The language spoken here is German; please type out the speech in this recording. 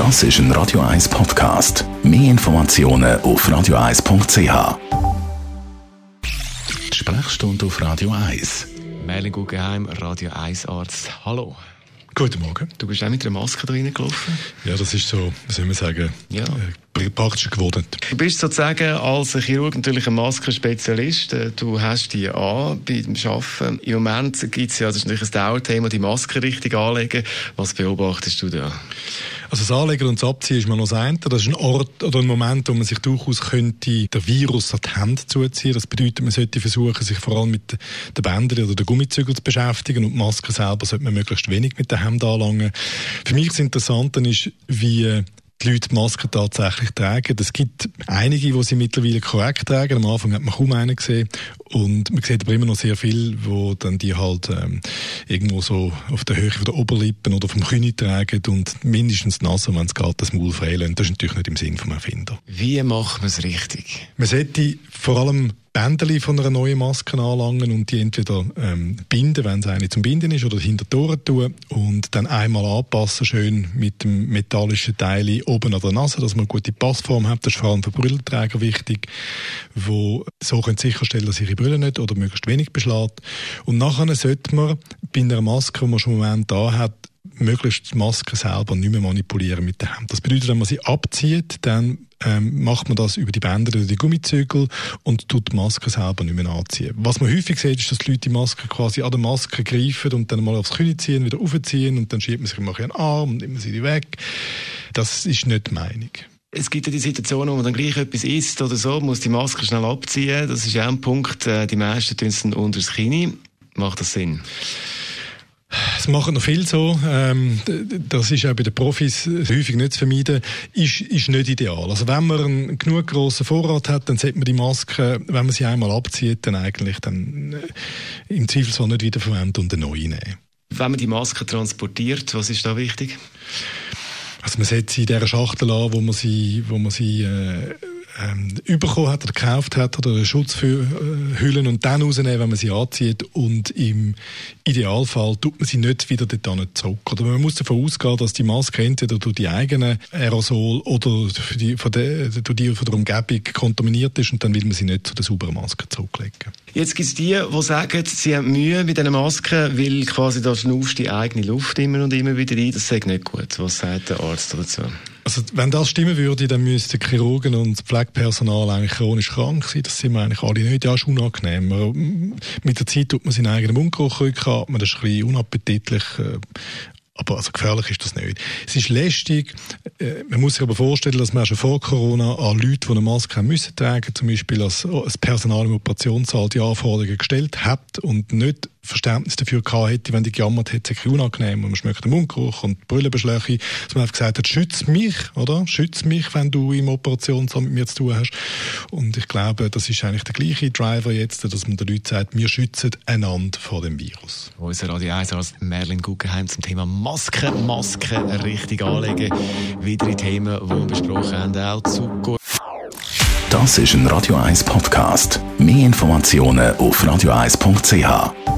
Das ist ein Radio 1 Podcast. Mehr Informationen auf radio1.ch. Sprechstunde auf Radio 1. Merlin Guggenheim, Radio 1 Arzt. Hallo. Guten Morgen. Du bist auch mit einer Maske drin gelaufen? Ja, das ist so, wie soll man sagen, Ja. äh, praktisch geworden. Du bist sozusagen als Chirurg natürlich ein Maskenspezialist. Äh, Du hast die an beim Arbeiten. Im Moment gibt es ja, das ist natürlich ein Dauerthema, die Maske richtig anlegen. Was beobachtest du da? Also das Anlegen und das Abziehen ist mal noch das eine. Das ist ein Ort oder ein Moment, wo man sich durchaus könnte der Virus an die Hände zuziehen. Das bedeutet, man sollte versuchen, sich vor allem mit den Bändern oder den Gummizügeln zu beschäftigen und die Maske selber sollte man möglichst wenig mit den Händen anlangen. Für mich das Interessante ist, wie die Leute die Maske tatsächlich tragen. Es gibt einige, die sie mittlerweile korrekt tragen. Am Anfang hat man kaum einen gesehen. Und man sieht aber immer noch sehr viel, wo dann die halt ähm, irgendwo so auf der Höhe von der Oberlippen oder vom Knie tragen und mindestens die Nase, wenn es geht, das Maul freilassen. Das ist natürlich nicht im Sinn vom Erfinder. Wie macht man es richtig? Man sollte vor allem Bändeli von einer neuen Maske anlangen und die entweder ähm, binden, wenn es eine zum Binden ist, oder hinter Ohren tun und dann einmal anpassen, schön mit dem metallischen Teil oben an der Nase, dass man eine gute Passform hat. Das ist vor allem für Brillenträger wichtig, wo so können sicherstellen, dass ihre Brille nicht oder möglichst wenig beschlägt. Und nachher sollte man bei einer Maske, die man schon im Moment da hat, möglichst die Maske selber nicht mehr manipulieren mit der Hand. Das bedeutet, wenn man sie abzieht, dann ähm, macht man das über die Bänder oder die Gummizügel und tut die Maske selber nicht mehr anziehen. Was man häufig sieht, ist, dass die Leute die Maske quasi an der Maske greifen und dann mal aufs Knie ziehen, wieder aufziehen und dann schiebt man sich mal einen Arm und nimmt sie die weg. Das ist nicht die Meinung. Es gibt ja die Situation, wo man dann gleich etwas isst oder so, muss die Maske schnell abziehen. Das ist ja ein Punkt. äh, Die meisten tun es dann unter das Kinn. Macht das Sinn? Es machen noch viel so. Ähm, das ist auch bei den Profis häufig nicht zu vermeiden. Ist, ist nicht ideal. Also wenn man einen genug grossen Vorrat hat, dann sollte man die Maske, wenn man sie einmal abzieht, dann eigentlich dann äh, im Zweifelsfall nicht wiederverwenden und eine neue nehmen. Wenn man die Maske transportiert, was ist da wichtig? Also man setzt sie in dieser Schachtel an, wo man sie, wo man sie äh, ähm, bekommen hat oder gekauft hat oder einen Schutz und dann rausnehmen, wenn man sie anzieht und im Idealfall tut man sie nicht wieder dort zurück. Oder man muss davon ausgehen, dass die Maske entweder durch die eigenen Aerosol oder die, von der, durch die von der Umgebung kontaminiert ist und dann will man sie nicht zu der sauberen Maske zurücklegen. Jetzt gibt es die, die sagen, sie haben Mühe mit diesen Masken, weil quasi da schnaufst die eigene Luft immer und immer wieder rein. Das sagt nicht gut. Was sagt der Arzt dazu? Also, wenn das stimmen würde, dann müssten Chirurgen und Pflegepersonal eigentlich chronisch krank sein. Das sind wir eigentlich alle nicht. Ja, ist unangenehm. Man- Mit der Zeit tut man seinen eigenen Mundgeruch rückatmen. Das ist ein bisschen unappetitlich. äh, Aber also gefährlich ist das nicht. Es ist lästig. Äh, Man muss sich aber vorstellen, dass man schon vor Corona an Leute, die eine Maske haben müssen tragen, zum Beispiel als Personal im Operationssaal die Anforderungen gestellt hat und nicht Verständnis dafür gehabt hätte, wenn die gejammert hätte, sei unangenehm und man schmeckt den Mundgeruch und die Brüllenbeschläge, dass man einfach gesagt hat, schütz mich, oder? Schütz mich, wenn du im Operationssaal mit mir zu tun hast. Und ich glaube, das ist eigentlich der gleiche Driver jetzt, dass man den Leuten sagt, wir schützen einander vor dem Virus. Unser Radio 1 Arzt Merlin Guggenheim zum Thema Masken, Masken richtig anlegen. Weitere Themen, die wir besprochen haben, auch zu gut. Das ist ein Radio 1 Podcast. Mehr Informationen auf radio1.ch.